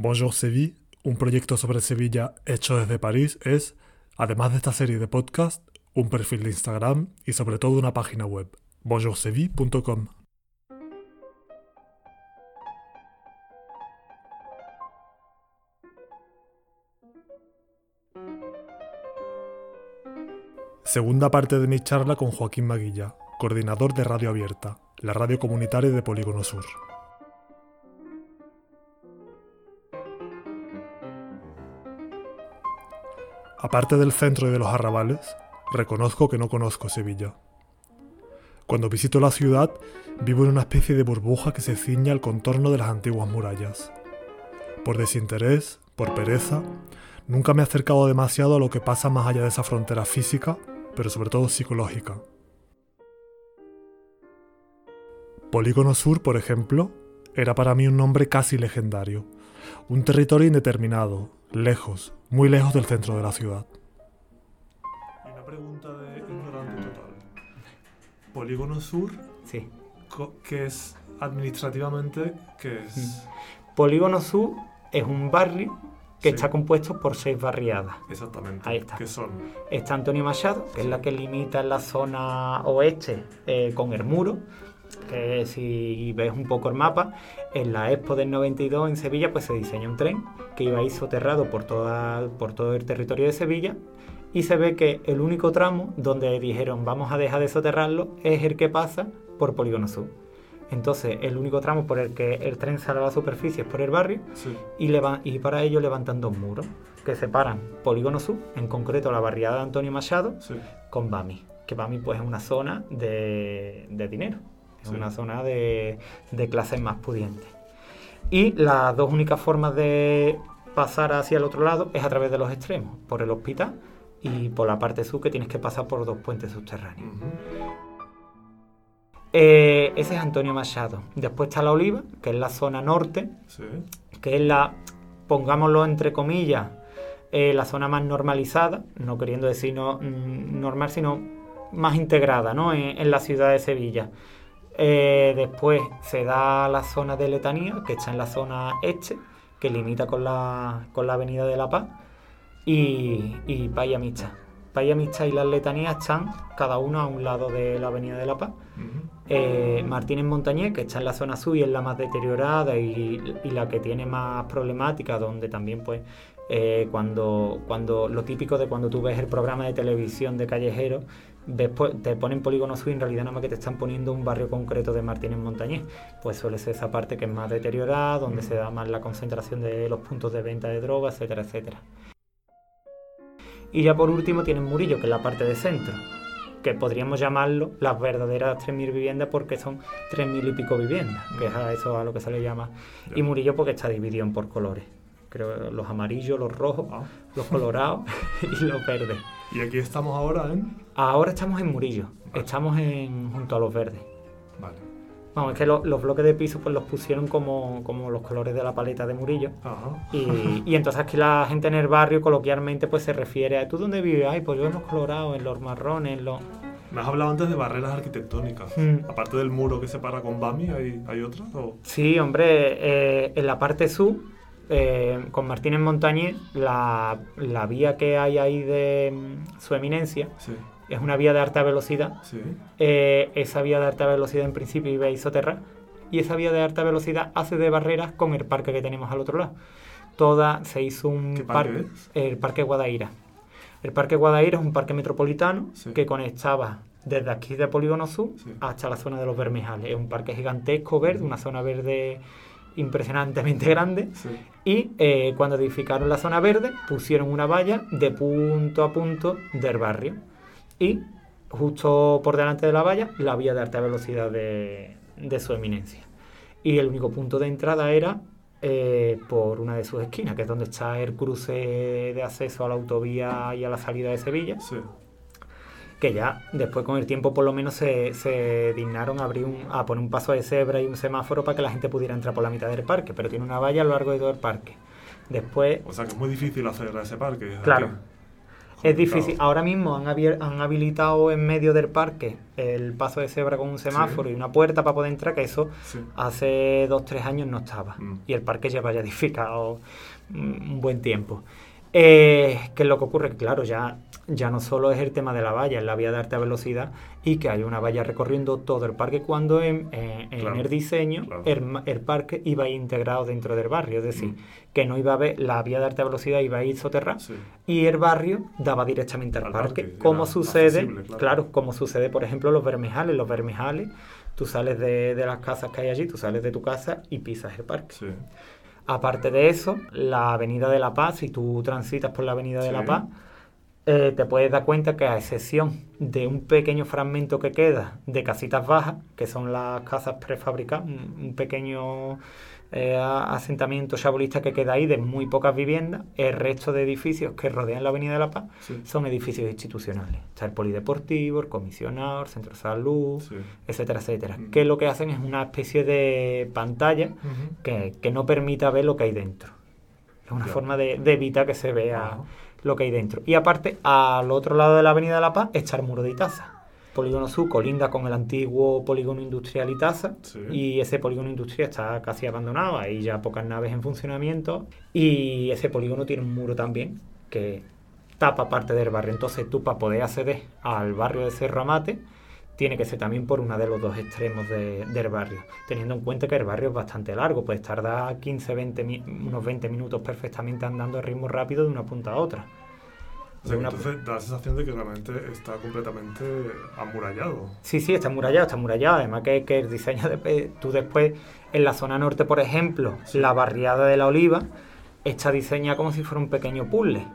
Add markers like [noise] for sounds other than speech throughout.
Bonjour Seville, un proyecto sobre Sevilla hecho desde París, es, además de esta serie de podcast, un perfil de Instagram y sobre todo una página web, bonjourseville.com. Segunda parte de mi charla con Joaquín Maguilla, coordinador de Radio Abierta, la radio comunitaria de Polígono Sur. Aparte del centro y de los arrabales, reconozco que no conozco Sevilla. Cuando visito la ciudad, vivo en una especie de burbuja que se ciña al contorno de las antiguas murallas. Por desinterés, por pereza, nunca me he acercado demasiado a lo que pasa más allá de esa frontera física, pero sobre todo psicológica. Polígono Sur, por ejemplo, era para mí un nombre casi legendario, un territorio indeterminado, lejos, muy lejos del centro de la ciudad. Y una pregunta de ignorante total. Polígono Sur, Sí. ¿qué es administrativamente? ¿Qué es? Polígono Sur es un barrio que Sí. está compuesto por seis barriadas. Exactamente. Ahí está. ¿Qué son? Está Antonio Machado, que es la que limita la zona oeste eh, con el muro, que si ves un poco el mapa, en la Expo del 92 en Sevilla pues se diseña un tren que iba a ir soterrado por, toda, por todo el territorio de Sevilla y se ve que el único tramo donde dijeron vamos a dejar de soterrarlo es el que pasa por Polígono Sur. Entonces el único tramo por el que el tren sale a la superficie es por el barrio Sí. y, para ello levantan dos muros que separan Polígono Sur, en concreto la barriada de Antonio Machado, Sí. con Bami, que Bami pues es una zona de, de dinero, es una zona de, de clases más pudientes. Y las dos únicas formas de pasar hacia el otro lado es a través de los extremos, por el hospital y por la parte sur que tienes que pasar por dos puentes subterráneos. Eh, ese es Antonio Machado. Después está la Oliva, que es la zona norte, Sí. que es la, pongámoslo entre comillas, eh, la zona más normalizada, no queriendo decir no, mm, normal, sino más integrada ¿no? en, en la ciudad de Sevilla. Eh, después se da la zona de Letanía, que está en la zona este, que limita con la, con la avenida de La Paz, y, y Paya Mixta. Paya Mixta y las Letanías están cada una a un lado de la avenida de La Paz. Eh, Martínez Montañés, que está en la zona sur y es la más deteriorada y, y la que tiene más problemática, donde también pues eh, cuando, cuando lo típico de cuando tú ves el programa de televisión de callejeros, ves, pues, te ponen polígono y en realidad nada más que te están poniendo un barrio concreto de Martínez Montañés. Pues suele ser esa parte que es más deteriorada, donde se da más la concentración de los puntos de venta de drogas, etcétera, etcétera. Y ya por último tienen Murillo, que es la parte de centro, que podríamos llamarlo las verdaderas 3.000 viviendas porque son 3.000 y pico viviendas, que es a eso a lo que se le llama. Y Murillo porque está dividido en por colores. Creo los amarillos, los rojos, Ah. los colorados [laughs] y los verdes. Y aquí estamos ahora en. Ahora estamos en Murillo, Vale. estamos en, junto a los verdes. Vale. Vamos, es que lo- los bloques de piso pues los pusieron como, como los colores de la paleta de Murillo. Ajá. Y, [laughs] y entonces aquí la gente en el barrio coloquialmente pues se refiere a ¿tú dónde vives? Ay, pues yo en los colorados, en los marrones, en los... Me has hablado antes de barreras arquitectónicas. Mm. Aparte del muro que separa con Bami, ¿hay, hay otras? O... Sí, hombre, eh, en la parte sur, eh, con Martínez Montañés, la, la vía que hay ahí de mm, su eminencia Sí. es una vía de alta velocidad. Sí. Eh, esa vía de alta velocidad en principio iba a ir soterrar y esa vía de alta velocidad hace de barreras con el parque que tenemos al otro lado. Toda se hizo un ¿Qué parque el parque Guadaira. El parque Guadaira es un parque metropolitano Sí. que conectaba desde aquí de Polígono Sur hasta la zona de los Bermejales. Es un parque gigantesco verde, una zona verde impresionantemente [laughs] grande. Sí. Y eh, cuando edificaron la zona verde, pusieron una valla de punto a punto del barrio. Y justo por delante de la valla, la vía de alta velocidad de, de su eminencia. Y el único punto de entrada era eh, por una de sus esquinas, que es donde está el cruce de acceso a la autovía y a la salida de Sevilla, Sí. Que ya después con el tiempo por lo menos se, se dignaron a, abrir un- a poner un paso de cebra y un semáforo para que la gente pudiera entrar por la mitad del parque, pero tiene una valla a lo largo de todo el parque. Después, O sea que es muy difícil hacer ese parque. Claro. aquí. es difícil. Ahora mismo han, han habilitado en medio del parque el paso de cebra con un semáforo y una puerta para poder entrar, que eso hace dos, tres años no estaba. Mm. Y el parque lleva ya [laughs] edificado un buen tiempo. Eh, ¿Qué es lo que ocurre? Claro, ya, ya no solo es el tema de la valla, es la vía de alta velocidad y que hay una valla recorriendo todo el parque cuando en, el diseño el, parque iba integrado dentro del barrio, es decir, mm. que no iba a haber, la vía de alta velocidad iba a ir soterrada y el barrio daba directamente al, parque, como sucede, claro. como sucede por ejemplo los vermejales, los vermejales, tú sales de, de, las casas que hay allí, tú sales de tu casa y pisas el parque. Aparte de eso, la Avenida de la Paz, si tú transitas por la Avenida de la Paz, eh, te puedes dar cuenta que a excepción de un pequeño fragmento que queda de casitas bajas, que son las casas prefabricadas, un pequeño eh, asentamiento chabolista que queda ahí de muy pocas viviendas, el resto de edificios que rodean la Avenida de la Paz son edificios institucionales. Está el polideportivo, el comisionado, el centro de salud, etcétera, etcétera. Mm. Que lo que hacen es una especie de pantalla que, no permita ver lo que hay dentro. Es una forma de, evitar que se vea lo que hay dentro. Y aparte, al otro lado de la Avenida de la Paz está el muro de Itaza. Polígono sur colinda con el antiguo polígono industrial Itaza. Y ese polígono industrial está casi abandonado, hay ya pocas naves en funcionamiento. Y ese polígono tiene un muro también que tapa parte del barrio. Entonces tú para poder acceder al barrio de Cerro Amate tiene que ser también por uno de los dos extremos del barrio, teniendo en cuenta que el barrio es bastante largo, puedes tardar 15, 20, unos 20 minutos perfectamente andando a ritmo rápido de una punta a otra entonces da la sensación de que realmente está completamente amurallado. Sí, sí, está amurallado, está amurallado. Además que, que el diseño, de, tú después, en la zona norte, por ejemplo, la barriada de la Oliva, está diseñada como si fuera un pequeño puzzle.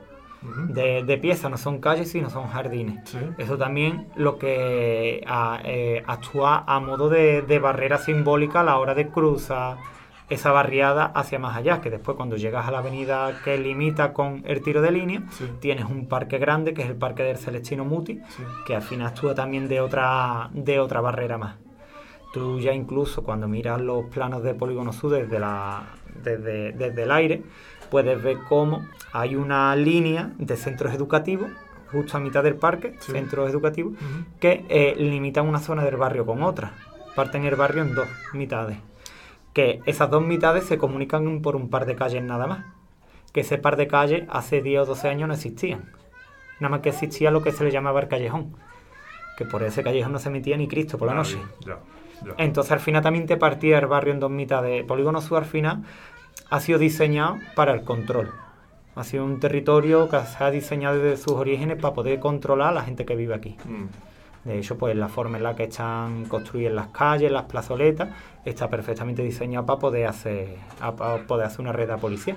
De, de piezas, no son calles, sino son jardines. Eso también lo que eh, actúa a modo de, de barrera simbólica a la hora de cruzar esa barriada hacia más allá, que después cuando llegas a la avenida que limita con el tiro de línea, tienes un parque grande que es el parque del Celestino Muti, que al final actúa también de otra, de otra barrera más. Tú ya incluso cuando miras los planos de Polígono Sur desde, la, desde, desde el aire, puedes ver cómo hay una línea de centros educativos justo a mitad del parque, centros educativos, que eh, limitan una zona del barrio con otra. Parten el barrio en dos mitades que esas dos mitades se comunican por un par de calles nada más. Que ese par de calles hace 10 o 12 años no existían. Nada más que existía lo que se le llamaba el callejón. Que por ese callejón no se metía ni Cristo por la noche. Entonces al final también te partía el barrio en dos mitades. Polígono Sur al final ha sido diseñado para el control. Ha sido un territorio que se ha diseñado desde sus orígenes para poder controlar a la gente que vive aquí. Mm. De hecho, pues la forma en la que están construidas las calles, las plazoletas, está perfectamente diseñada para poder hacer, para poder hacer una red de policía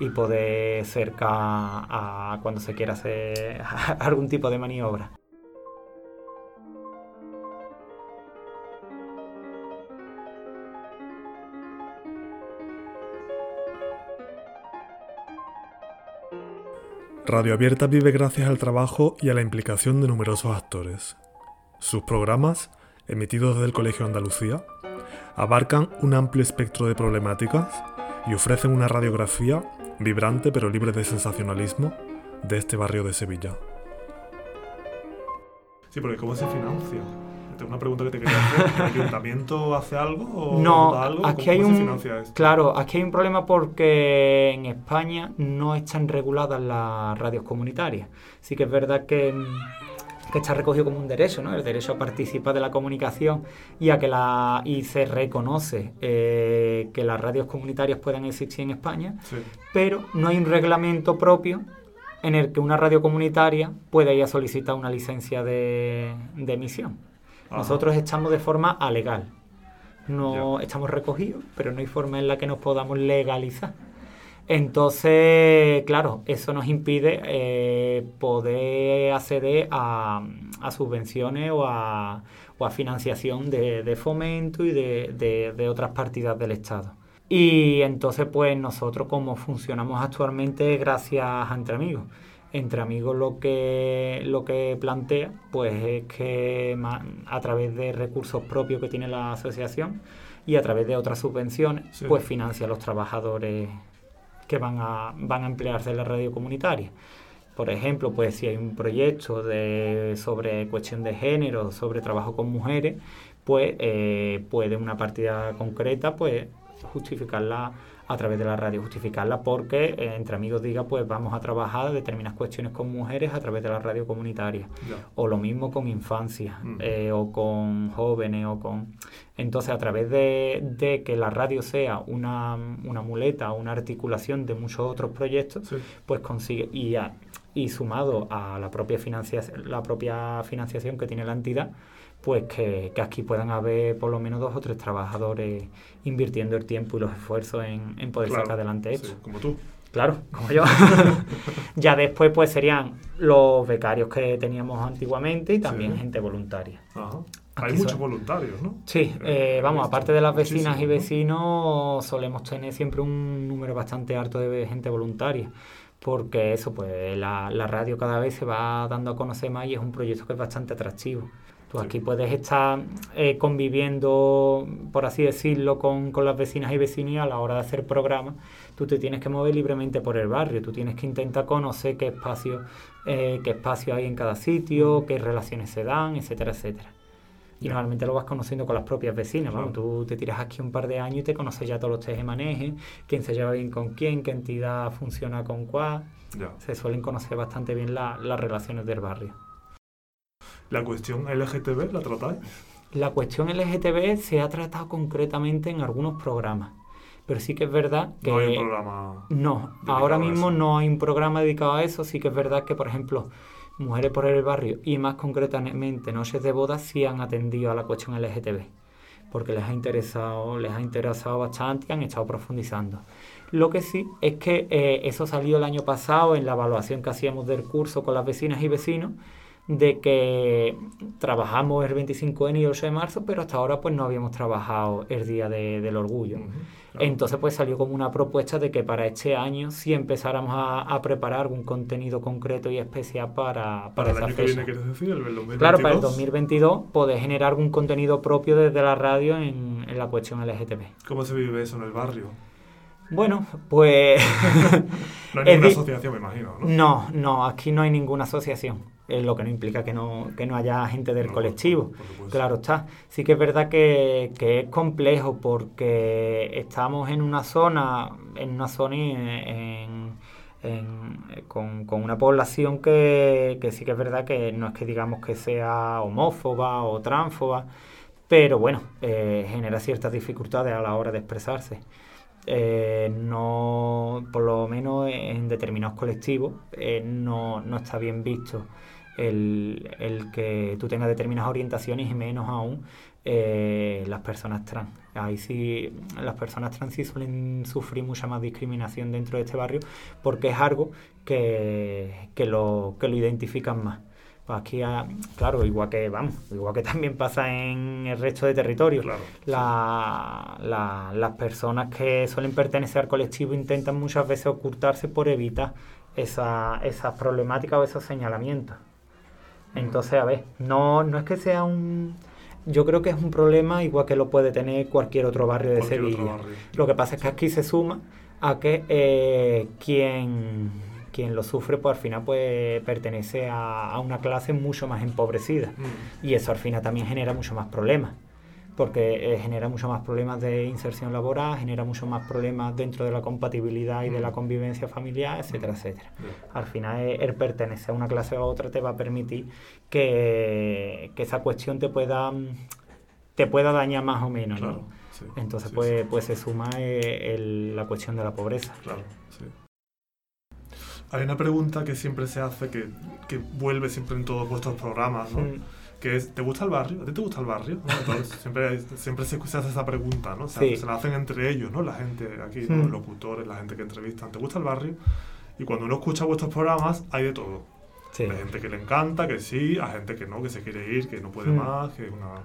y poder cercar a cuando se quiera hacer [laughs] algún tipo de maniobra. Radio Abierta vive gracias al trabajo y a la implicación de numerosos actores. Sus programas, emitidos desde el Colegio Andalucía, abarcan un amplio espectro de problemáticas y ofrecen una radiografía vibrante pero libre de sensacionalismo de este barrio de Sevilla. Sí, porque ¿cómo se financia? Una pregunta que te quería hacer. ¿El [laughs] ayuntamiento hace algo o no, algo? Aquí hay un, Claro, aquí hay un problema porque en España no están reguladas las radios comunitarias. Sí que es verdad que, que está recogido como un derecho, ¿no? El derecho a participar de la comunicación y a que la y se reconoce eh, que las radios comunitarias puedan existir en España, pero no hay un reglamento propio en el que una radio comunitaria pueda ir a solicitar una licencia de emisión. Nosotros estamos de forma alegal. No estamos recogidos, pero no hay forma en la que nos podamos legalizar. Entonces, claro, eso nos impide eh, poder acceder a, subvenciones o a, financiación de, fomento y de, de, otras partidas del Estado. Y entonces, pues nosotros como funcionamos actualmente gracias a Entre Amigos entre amigos lo que lo que plantea pues es que a través de recursos propios que tiene la asociación y a través de otras subvenciones pues financia a los trabajadores que van a van a emplearse en la radio comunitaria. Por ejemplo, pues si hay un proyecto de, sobre cuestión de género, sobre trabajo con mujeres, pues eh, puede una partida concreta pues justificarla a través de la radio, justificarla porque eh, entre amigos diga pues vamos a trabajar determinadas cuestiones con mujeres a través de la radio comunitaria. O lo mismo con infancia, mm. eh, o con jóvenes, o con... Entonces a través de, que la radio sea una, una, muleta, una articulación de muchos otros proyectos, pues consigue... Y, y sumado a la propia, financiación, la propia financiación que tiene la entidad, pues que, aquí puedan haber por lo menos dos o tres trabajadores invirtiendo el tiempo y los esfuerzos en, poder sacar adelante esto. como tú. Claro, como yo. [laughs] ya después pues serían los becarios que teníamos antiguamente y también gente voluntaria. Hay muchos voluntarios, ¿no? Sí, eh, eh, vamos, aparte de las vecinas y vecinos, solemos tener siempre un número bastante alto de gente voluntaria porque eso, pues la, la radio cada vez se va dando a conocer más y es un proyecto que es bastante atractivo. Tú aquí puedes estar eh, conviviendo, por así decirlo, con, las vecinas y vecinos a la hora de hacer programas. Tú te tienes que mover libremente por el barrio, tú tienes que intentar conocer qué espacio, eh, qué espacio hay en cada sitio, qué relaciones se dan, etcétera, etcétera. Y normalmente lo vas conociendo con las propias vecinas. Tú te tiras aquí un par de años y te conoces ya todos los teje quién se lleva bien con quién, qué entidad funciona con cuál. Se suelen conocer bastante bien las relaciones del barrio. ¿La cuestión LGTB la tratáis? La cuestión LGTB se ha tratado concretamente en algunos programas. Pero sí que es verdad que... No hay un programa... No, ahora mismo no hay un programa dedicado a eso. Sí que es verdad que, por ejemplo, Mujeres por el Barrio y más concretamente Noches de Bodas sí han atendido a la cuestión LGTB. Porque les ha interesado, les ha interesado bastante y han estado profundizando. Lo que sí es que eh, eso salió el año pasado en la evaluación que hacíamos del curso con las vecinas y vecinos de que trabajamos el 25N y el 8 de marzo, pero hasta ahora pues no habíamos trabajado el Día del Orgullo. Entonces pues salió como una propuesta de que para este año sí empezáramos a, preparar algún contenido concreto y especial para, para, el año que viene, ¿quieres decir? ¿El 2022? Claro, para el 2022 poder generar algún contenido propio desde la radio en, en la cuestión LGTB. ¿Cómo se vive eso en el barrio? Bueno, pues... [laughs] no hay ninguna [laughs] asociación, me imagino, ¿no? No, no, aquí no hay ninguna asociación lo que no implica que no, que no haya gente del colectivo. claro está. Sí que es verdad que, es complejo porque estamos en una zona, en una zona con, una población que, sí que es verdad que no es que digamos que sea homófoba o transfoba, pero bueno, eh, genera ciertas dificultades a la hora de expresarse. Eh, no, por lo menos en determinados colectivos, eh, no, no está bien visto el, el que tú tengas determinadas orientaciones y menos aún eh, las personas trans. Ahí sí, las personas trans sí suelen sufrir mucha más discriminación dentro de este barrio porque es algo que, que, lo, que lo identifican más. Pues aquí, claro, igual que vamos, igual que también pasa en el resto de territorios. La, las personas que suelen pertenecer al colectivo intentan muchas veces ocultarse por evitar esa, esas problemáticas o esos señalamientos. Entonces, a ver, no, no es que sea un... Yo creo que es un problema igual que lo puede tener cualquier otro barrio de Sevilla. Lo que pasa es que aquí se suma a que eh, quien, quien lo sufre, pues al final pues, pertenece a, una clase mucho más empobrecida. Mm. Y eso al final también genera mucho más problemas porque eh, genera mucho más problemas de inserción laboral, genera mucho más problemas dentro de la compatibilidad y de la mm. convivencia familiar, etcétera, etcétera. Al final, eh, el pertenecer a una clase o a otra te va a permitir que, esa cuestión te pueda, te pueda dañar más o menos. Entonces, pues, pues se suma eh, la cuestión de la pobreza. Claro, Hay una pregunta que siempre se hace, que, que vuelve siempre en todos vuestros programas, ¿no? Mm que es, ¿te gusta el barrio? ¿A ti te gusta el barrio? [laughs] siempre, siempre se, hace esa pregunta, ¿no? Se la hacen entre ellos, ¿no? La gente aquí, los hmm. locutores, la gente que entrevistan, ¿te gusta el barrio? Y cuando uno escucha vuestros programas, hay de todo. Hay gente que le encanta, que sí, hay gente que no, que se quiere ir, que no puede hmm. más, que una...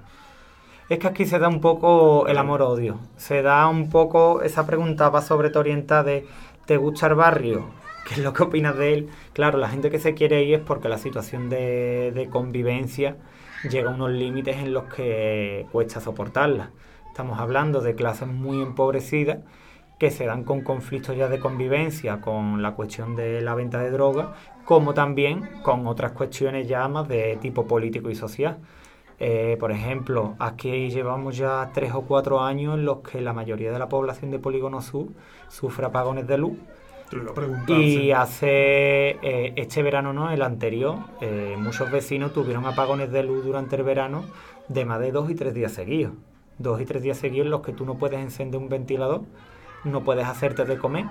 Es que aquí se da un poco el amor-odio. Se da un poco, esa pregunta va sobre todo orientada de, ¿te gusta el barrio? [laughs] ¿Qué es lo que opinas de él? Claro, la gente que se quiere ir es porque la situación de, de convivencia llega a unos límites en los que cuesta soportarla. Estamos hablando de clases muy empobrecidas que se dan con conflictos ya de convivencia con la cuestión de la venta de drogas, como también con otras cuestiones ya más de tipo político y social. Eh, por ejemplo, aquí llevamos ya tres o cuatro años en los que la mayoría de la población de Polígono Sur sufre apagones de luz. Y hace eh, este verano, no, el anterior, eh, muchos vecinos tuvieron apagones de luz durante el verano de más de dos y tres días seguidos. Dos y tres días seguidos en los que tú no puedes encender un ventilador, no puedes hacerte de comer,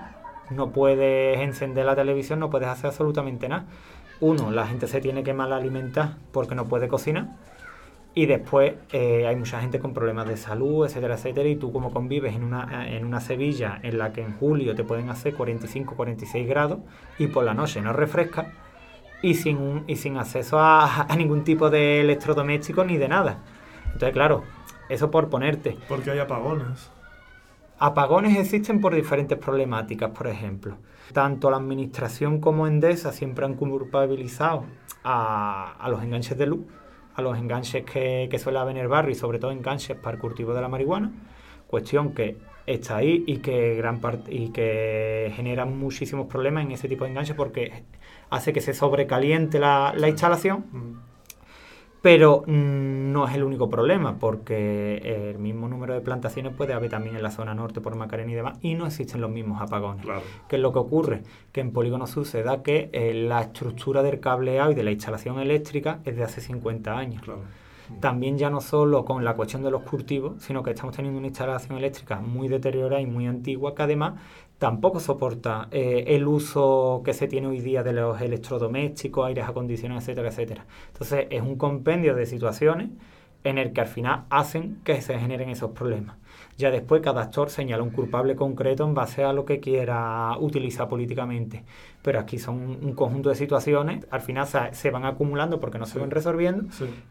no puedes encender la televisión, no puedes hacer absolutamente nada. Uno, la gente se tiene que mal alimentar porque no puede cocinar y después eh, hay mucha gente con problemas de salud, etcétera, etcétera. Y tú como convives en una, en una Sevilla en la que en julio te pueden hacer 45, 46 grados y por la noche no refresca y sin, y sin acceso a, ningún tipo de electrodoméstico ni de nada. Entonces, claro, eso por ponerte. Porque hay apagones. Apagones existen por diferentes problemáticas, por ejemplo. Tanto la administración como Endesa siempre han culpabilizado a, a los enganches de luz a los enganches que, que suele haber en el barrio y sobre todo enganches para el cultivo de la marihuana, cuestión que está ahí y que gran parte y que genera muchísimos problemas en ese tipo de enganches porque hace que se sobrecaliente la, la instalación. Pero mm, no es el único problema, porque el mismo número de plantaciones puede haber también en la zona norte por Macarena y demás, y no existen los mismos apagones. ¿Qué es lo que ocurre? Que en Polígono suceda que eh, la estructura del cableado y de la instalación eléctrica es de hace 50 años. También ya no solo con la cuestión de los cultivos, sino que estamos teniendo una instalación eléctrica muy deteriorada y muy antigua que además tampoco soporta eh, el uso que se tiene hoy día de los electrodomésticos, aires acondicionados, etcétera, etcétera. Entonces es un compendio de situaciones en el que al final hacen que se generen esos problemas. Ya después cada actor señala un culpable concreto en base a lo que quiera utilizar políticamente. Pero aquí son un conjunto de situaciones, al final se, van acumulando porque no se van resolviendo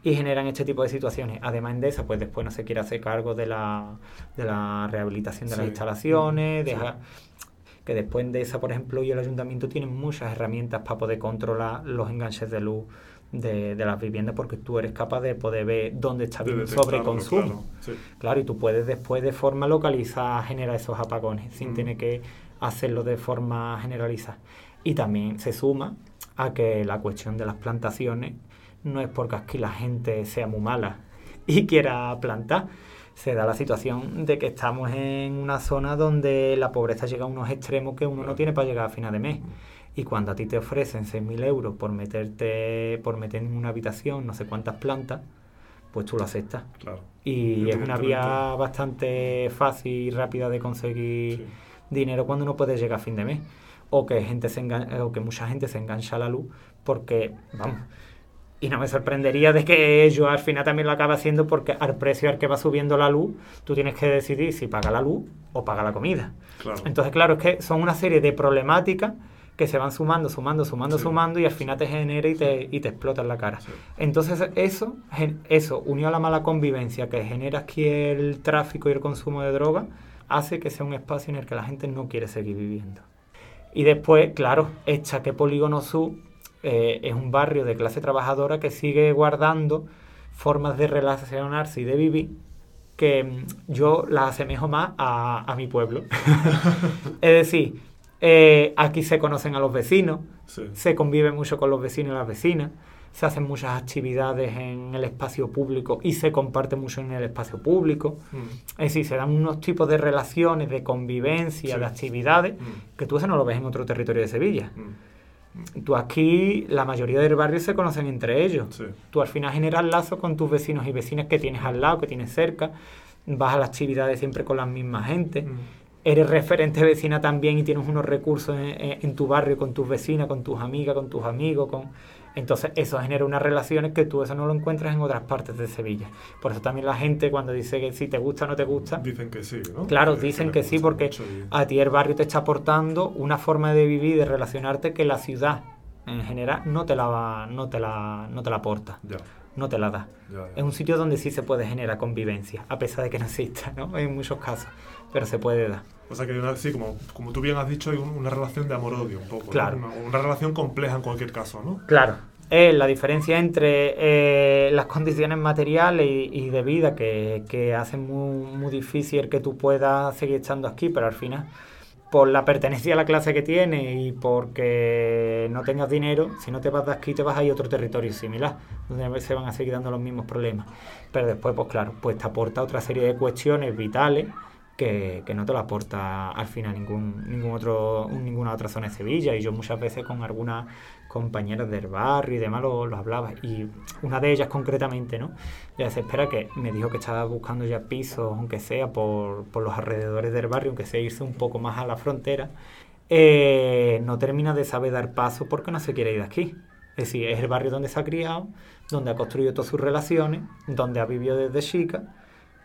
y generan este tipo de situaciones. Además de esa, pues después no se quiere hacer cargo de la, de la rehabilitación de las instalaciones, deja que después de esa, por ejemplo, y el ayuntamiento tienen muchas herramientas para poder controlar los enganches de luz de, las viviendas porque tú eres capaz de poder ver dónde está el sobreconsumo. Claro, claro, y tú puedes después de forma localizada generar esos apagones sin tener que hacerlo de forma generalizada. Y también se suma a que la cuestión de las plantaciones no es porque aquí la gente sea muy mala y quiera plantar, se da la situación de que estamos en una zona donde la pobreza llega a unos extremos que uno no tiene para llegar a final de mes. Y cuando a ti te ofrecen 6.000 euros por meterte, por meter en una habitación no sé cuántas plantas, pues tú lo aceptas. Y es una vía bastante fácil y rápida de conseguir dinero cuando uno puede llegar a fin de mes. O que, gente se o que mucha gente se engancha a la luz porque, vamos, y no me sorprendería de que yo al final también lo acabe haciendo porque al precio al que va subiendo la luz, tú tienes que decidir si paga la luz o paga la comida. Entonces, claro, es que son una serie de problemáticas que se van sumando, sumando, sumando, sumando y al final te genera y te, y te explota en la cara. Entonces, eso, eso, unido a la mala convivencia que genera aquí el tráfico y el consumo de droga, hace que sea un espacio en el que la gente no quiere seguir viviendo. Y después, claro, echa que Polígono Sur eh, es un barrio de clase trabajadora que sigue guardando formas de relacionarse y de vivir que mm, yo las asemejo más a, mi pueblo. [laughs] es decir, eh, aquí se conocen a los vecinos, se convive mucho con los vecinos y las vecinas, se hacen muchas actividades en el espacio público y se comparte mucho en el espacio público. Mm. Es decir, se dan unos tipos de relaciones, de convivencia, de actividades, mm. que tú eso no lo ves en otro territorio de Sevilla. Tú aquí, la mayoría del barrio se conocen entre ellos. Tú al final generas lazos con tus vecinos y vecinas que tienes al lado, que tienes cerca. Vas a las actividades siempre con la misma gente. Eres referente vecina también y tienes unos recursos en, tu barrio con tus vecinas, con tus amigas, con tus amigos, con entonces eso genera unas relaciones que tú eso no lo encuentras en otras partes de Sevilla. Por eso también la gente cuando dice que si te gusta o no te gusta... Dicen que sí, ¿no? Claro, dicen que, sí porque a ti el barrio te está aportando una forma de vivir de relacionarte que la ciudad en general no te la, no te la, no te la aporta. No te la da. Es un sitio donde sí se puede generar convivencia, a pesar de que no exista, ¿no? En muchos casos, pero se puede dar. O sea que sí, como, como tú bien has dicho, hay una relación de amor-odio un poco. Claro. Una, relación compleja en cualquier caso, ¿no? Claro. es la diferencia entre eh, las condiciones materiales y, de vida que, que hacen muy, muy difícil que tú puedas seguir estando aquí, pero al final por la pertenencia a la clase que tienes y porque no tengas dinero, si no te vas de aquí te vas a ir a otro territorio similar, donde se van a seguir dando los mismos problemas. Pero después, pues claro, pues te aporta otra serie de cuestiones vitales que, no te lo aporta al final ningún, ningún otro, ninguna otra zona de Sevilla. Y yo muchas veces con algunas compañeras del barrio y demás lo, hablaba. Y una de ellas concretamente, ¿no? Ya se espera que me dijo que estaba buscando ya pisos, aunque sea por, los alrededores del barrio, aunque sea irse un poco más a la frontera. Eh, no termina de saber dar paso porque no se quiere ir de aquí. Es decir, es el barrio donde se ha criado, donde ha construido todas sus relaciones, donde ha vivido desde chica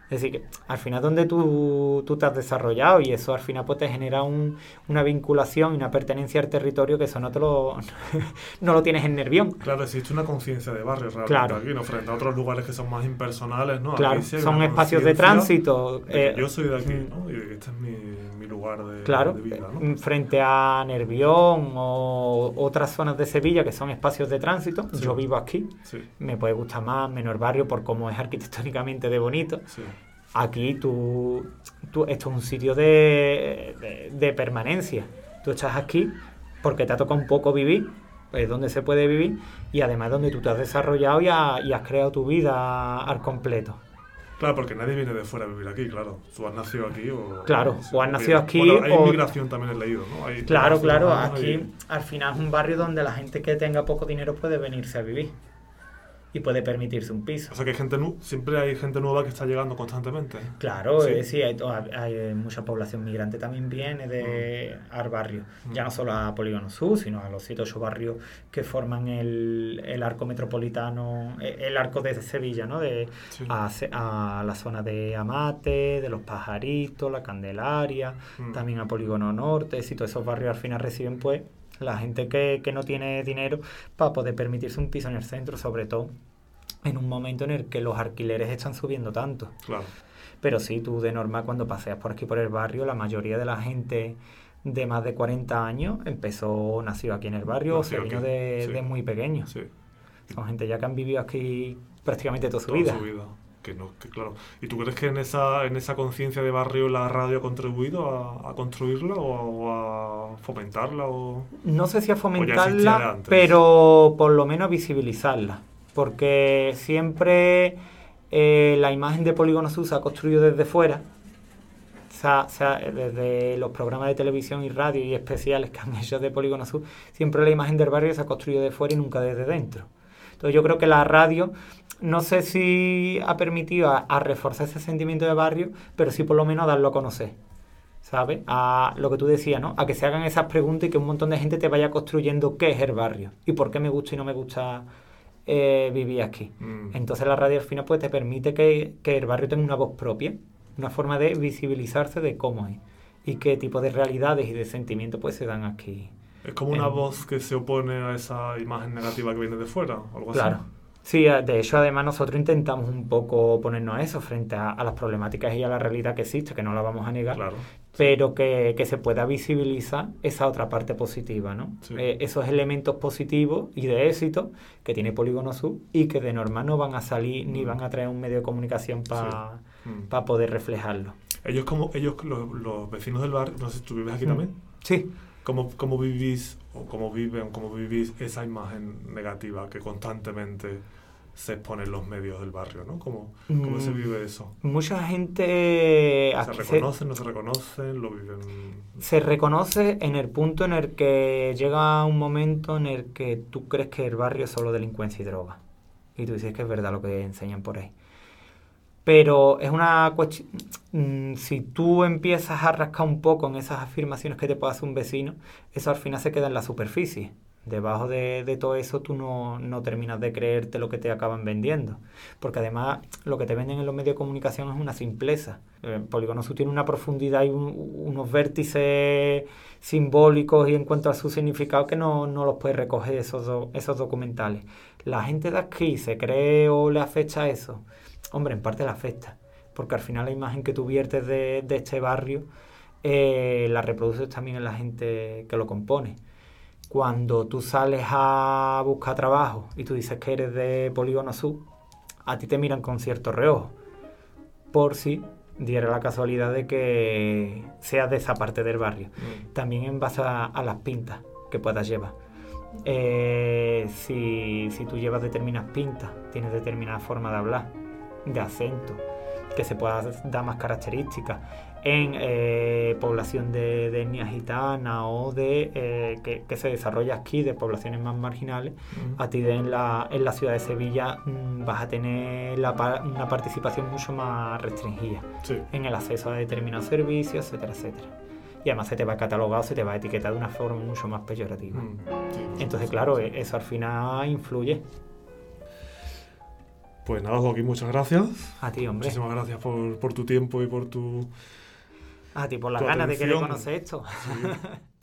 es decir, que al final donde tú, tú te has desarrollado y eso al final pues te genera un, una vinculación y una pertenencia al territorio que eso no te lo, [laughs] no lo tienes en Nervión. Claro, existe una conciencia de barrio realmente claro. aquí, ¿no? Frente a otros lugares que son más impersonales, ¿no? Claro, son espacios de tránsito. Eh, yo soy de aquí, ¿no? Y este es mi, mi lugar de, claro, de vida, ¿no? Mm, frente a Nervión o otras zonas de Sevilla que son espacios de tránsito, yo vivo aquí, me puede gustar más, menor barrio por cómo es arquitectónicamente de bonito. Aquí tú, tú, esto es un sitio de, de, permanencia. Tú estás aquí porque te ha tocado un poco vivir, es donde se puede vivir y además donde tú te has desarrollado y, y has creado tu vida al completo. Claro, porque nadie viene de fuera a vivir aquí, claro. Tú has nacido aquí o... Claro, o has nacido aquí bueno, hay inmigración también he leído, ¿no? Hay claro, claro. Aquí al final es un barrio donde la gente que tenga poco dinero puede venirse a vivir y puede permitirse un piso. O sea que hay gente siempre hay gente nueva que está llegando constantemente. Claro, sí, hay, hay, mucha población migrante también viene de mm. al barrio, mm. ya no solo a Polígono Sur, sino a los siete ocho barrios que forman el, el arco metropolitano, e, el, arco de Sevilla, ¿no? De, a, la zona de Amate, de los Pajaritos, la Candelaria, mm. también a Polígono Norte, y todos esos barrios al final reciben pues la gente que, que no tiene dinero para poder permitirse un piso en el centro, sobre todo en un momento en el que los alquileres están subiendo tanto. Claro. Pero sí, tú de normal cuando paseas por aquí por el barrio, la mayoría de la gente de más de 40 años empezó, nació aquí en el barrio, o se vino de, de, muy pequeño. Sí. Son gente ya que han vivido aquí prácticamente toda su toda vida. Su vida claro. ¿Y tú crees que en esa, en esa conciencia de barrio la radio ha contribuido a, construirla o, a fomentarla? O, no sé si a fomentarla, pero por lo menos a visibilizarla. Porque siempre eh, la imagen de Polígono Sur se ha construido desde fuera. O sea, desde los programas de televisión y radio y especiales que han [laughs] hecho de Polígono Sur, siempre la imagen del barrio se ha construido de fuera y nunca desde dentro. Entonces yo creo que la radio no sé si ha permitido a, reforzar ese sentimiento de barrio, pero sí por lo menos a darlo a conocer. ¿Sabes? A lo que tú decías, ¿no? A que se hagan esas preguntas y que un montón de gente te vaya construyendo qué es el barrio y por qué me gusta y no me gusta eh, vivir aquí. Mm. Entonces la radio al final pues te permite que, el barrio tenga una voz propia, una forma de visibilizarse de cómo es y qué tipo de realidades y de sentimientos pues se dan aquí. Es como una voz que se opone a esa imagen negativa que viene de fuera, algo así. Claro. Sí, de hecho, además nosotros intentamos un poco ponernos a eso frente a, las problemáticas y a la realidad que existe, que no la vamos a negar, pero que, se pueda visibilizar esa otra parte positiva, ¿no? Eh, esos elementos positivos y de éxito que tiene Polígono Sur y que de normal no van a salir ni mm. van a traer un medio de comunicación para mm. poder reflejarlo. Ellos como ellos los, vecinos del barrio, no sé si tú vives aquí mm. también. Sí. ¿Cómo, ¿Cómo vivís o cómo viven, cómo vivís esa imagen negativa que constantemente se expone en los medios del barrio, ¿no? ¿Cómo, cómo se mm, vive eso? Mucha gente... ¿Se reconocen, no se reconocen, lo viven...? Se reconoce en el punto en el que llega un momento en el que tú crees que el barrio es solo delincuencia y droga. Y tú dices que es verdad lo que enseñan por ahí. Pero es una cuestión... Mm, si tú empiezas a rascar un poco en esas afirmaciones que te puede hacer un vecino, eso al final se queda en la superficie debajo de, todo eso tú no, terminas de creerte lo que te acaban vendiendo. Porque además lo que te venden en los medios de comunicación es una simpleza. El Polígono Sur tiene una profundidad y unos vértices simbólicos y en cuanto a su significado que no, los puede recoger esos, esos documentales. La gente de aquí se cree o le afecta eso. Hombre, en parte le afecta. Porque al final la imagen que tú viertes de, este barrio eh, la reproduces también en la gente que lo compone. cuando tú sales a buscar trabajo y tú dices que eres de Polígono Sur, a ti te miran con cierto reojo. Por si diera la casualidad de que seas de esa parte del barrio. Mm. También en base a, a las pintas que puedas llevar. Eh, si, si tú llevas determinadas pintas, tienes determinada forma de hablar, de acento, que se pueda dar más características en eh, población de, de etnia gitana o de eh, que, que se desarrolla aquí de poblaciones más marginales, a ti de- en la, en la ciudad de Sevilla mm, vas a tener la una participación mucho más restringida Sí. en el acceso a determinados servicios, etcétera, etcétera. Y además se te va catalogado, se te va etiquetado de una forma mucho más peyorativa. Mm, sí. Entonces, claro, e- eso al final influye. Pues nada, Joaquín, muchas gracias. A ti, hombre. Muchísimas gracias por, por tu tiempo y por tu... A ti por las ganas de querer conocer esto. sí, [laughs]